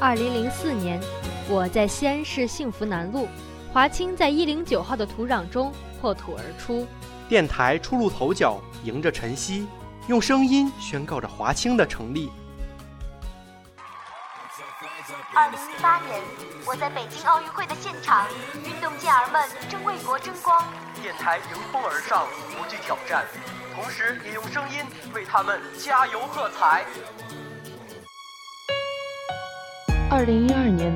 二零零四年，我在西安市幸福南路，华清在一零九号的土壤中破土而出。电台初露头角，迎着晨曦，用声音宣告着华清的成立。二零一八年，我在北京奥运会的现场，运动健儿们正为国争光。电台迎风而上，不惧挑战，同时也用声音为他们加油喝彩。二零一二年，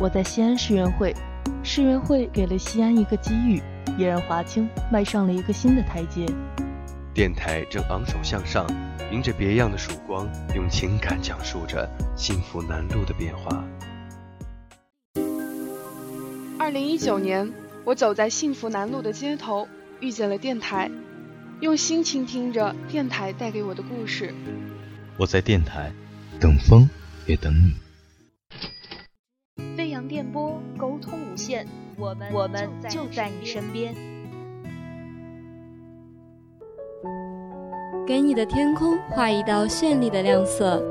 我在西安世园会，世园会给了西安一个机遇，也让华清迈上了一个新的台阶。电台正昂首向上，迎着别样的曙光，用情感讲述着幸福南路的变化。二零一九年，我走在幸福南路的街头，遇见了电台，用心倾听着电台带给我的故事。我在电台，等风也等你。电波，沟通无限，我们我们就在你身边。给你的天空画一道绚丽的亮色，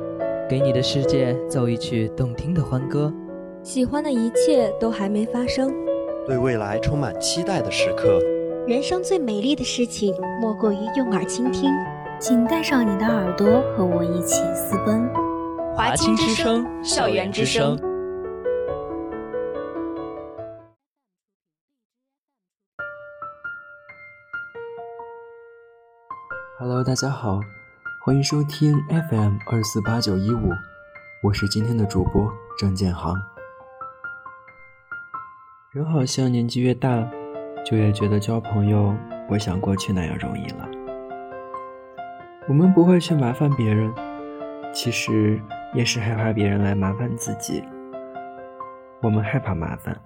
给你的世界奏一曲动听的欢歌。喜欢的一切都还没发生，对未来充满期待的时刻。人生最美丽的事情，莫过于用耳倾听。请带上你的耳朵，和我一起私奔。华清之声，校园之声。Hello，大家好，欢迎收听 FM 二四八九一五，我是今天的主播郑建航。人好像年纪越大，就越觉得交朋友不像过去那样容易了。我们不会去麻烦别人，其实也是害怕别人来麻烦自己。我们害怕麻烦，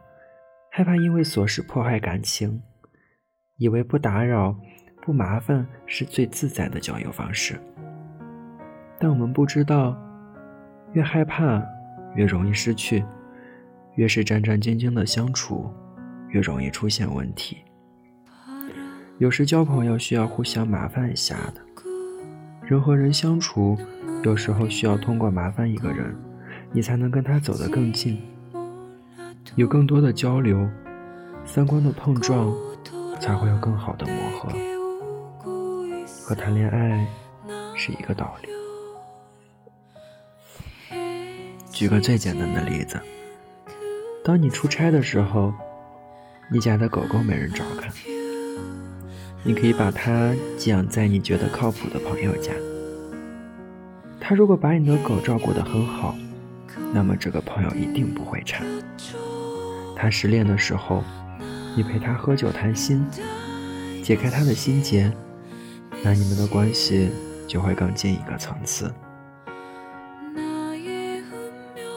害怕因为琐事破坏感情，以为不打扰。不麻烦是最自在的交友方式，但我们不知道，越害怕越容易失去，越是战战兢兢的相处，越容易出现问题。有时交朋友需要互相麻烦一下的，人和人相处，有时候需要通过麻烦一个人，你才能跟他走得更近，有更多的交流，三观的碰撞，才会有更好的磨合。和谈恋爱是一个道理。举个最简单的例子，当你出差的时候，你家的狗狗没人照看，你可以把它寄养在你觉得靠谱的朋友家。他如果把你的狗照顾得很好，那么这个朋友一定不会差。他失恋的时候，你陪他喝酒谈心，解开他的心结。那你们的关系就会更进一个层次。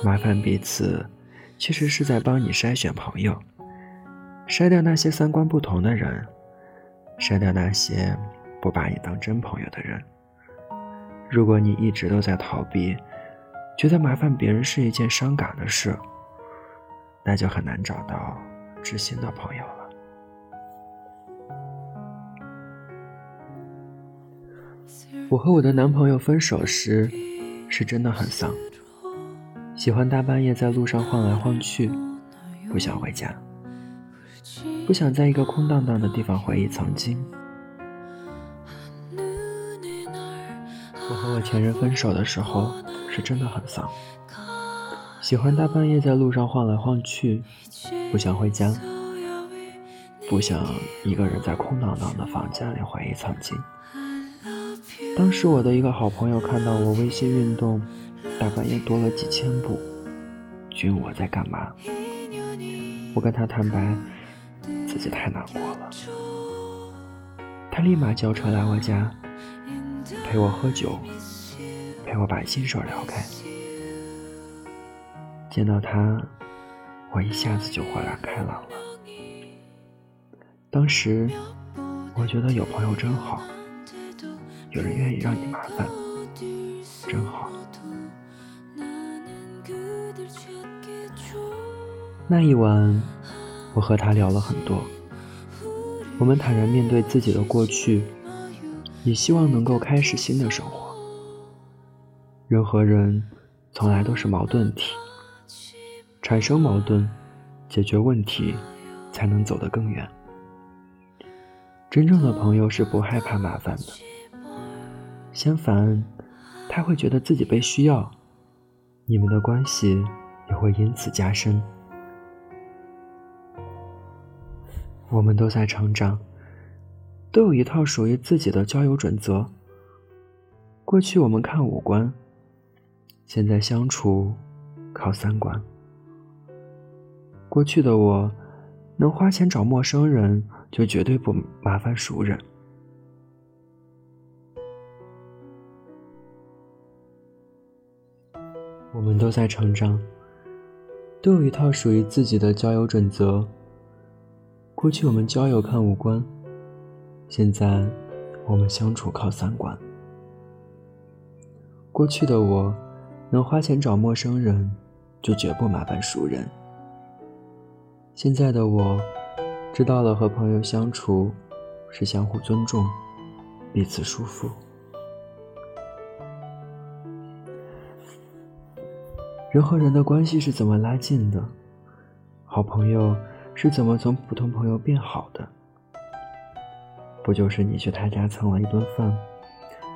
麻烦彼此，其实是在帮你筛选朋友，筛掉那些三观不同的人，筛掉那些不把你当真朋友的人。如果你一直都在逃避，觉得麻烦别人是一件伤感的事，那就很难找到知心的朋友。我和我的男朋友分手时，是真的很丧。喜欢大半夜在路上晃来晃去，不想回家，不想在一个空荡荡的地方回忆曾经。我和我前任分手的时候，是真的很丧。喜欢大半夜在路上晃来晃去，不想回家，不想一个人在空荡荡的房间里回忆曾经。当时我的一个好朋友看到我微信运动，大半夜多了几千步，询问我在干嘛。我跟他坦白，自己太难过了。他立马叫车来我家，陪我喝酒，陪我把心事聊开。见到他，我一下子就豁然开朗了。当时我觉得有朋友真好。有人愿意让你麻烦，真好。那一晚，我和他聊了很多，我们坦然面对自己的过去，也希望能够开始新的生活。人和人从来都是矛盾体，产生矛盾，解决问题，才能走得更远。真正的朋友是不害怕麻烦的，相反，他会觉得自己被需要，你们的关系也会因此加深。我们都在成长，都有一套属于自己的交友准则。过去我们看五官，现在相处靠三观。过去的我，能花钱找陌生人。就绝对不麻烦熟人。我们都在成长，都有一套属于自己的交友准则。过去我们交友看五官，现在我们相处靠三观。过去的我，能花钱找陌生人，就绝不麻烦熟人。现在的我。知道了，和朋友相处是相互尊重，彼此舒服。人和人的关系是怎么拉近的？好朋友是怎么从普通朋友变好的？不就是你去他家蹭了一顿饭，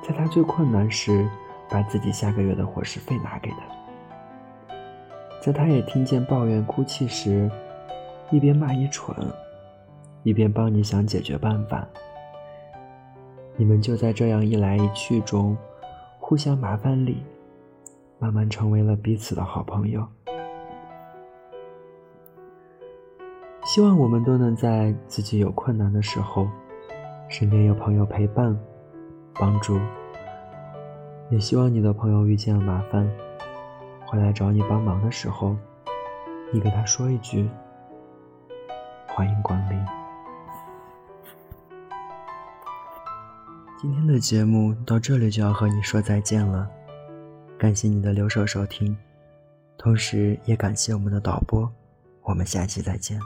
在他最困难时，把自己下个月的伙食费拿给他，在他也听见抱怨哭泣时，一边骂你蠢。一边帮你想解决办法，你们就在这样一来一去中，互相麻烦里，慢慢成为了彼此的好朋友。希望我们都能在自己有困难的时候，身边有朋友陪伴、帮助。也希望你的朋友遇见了麻烦，回来找你帮忙的时候，你给他说一句：“欢迎光临。”今天的节目到这里就要和你说再见了，感谢你的留守收听，同时也感谢我们的导播，我们下期再见。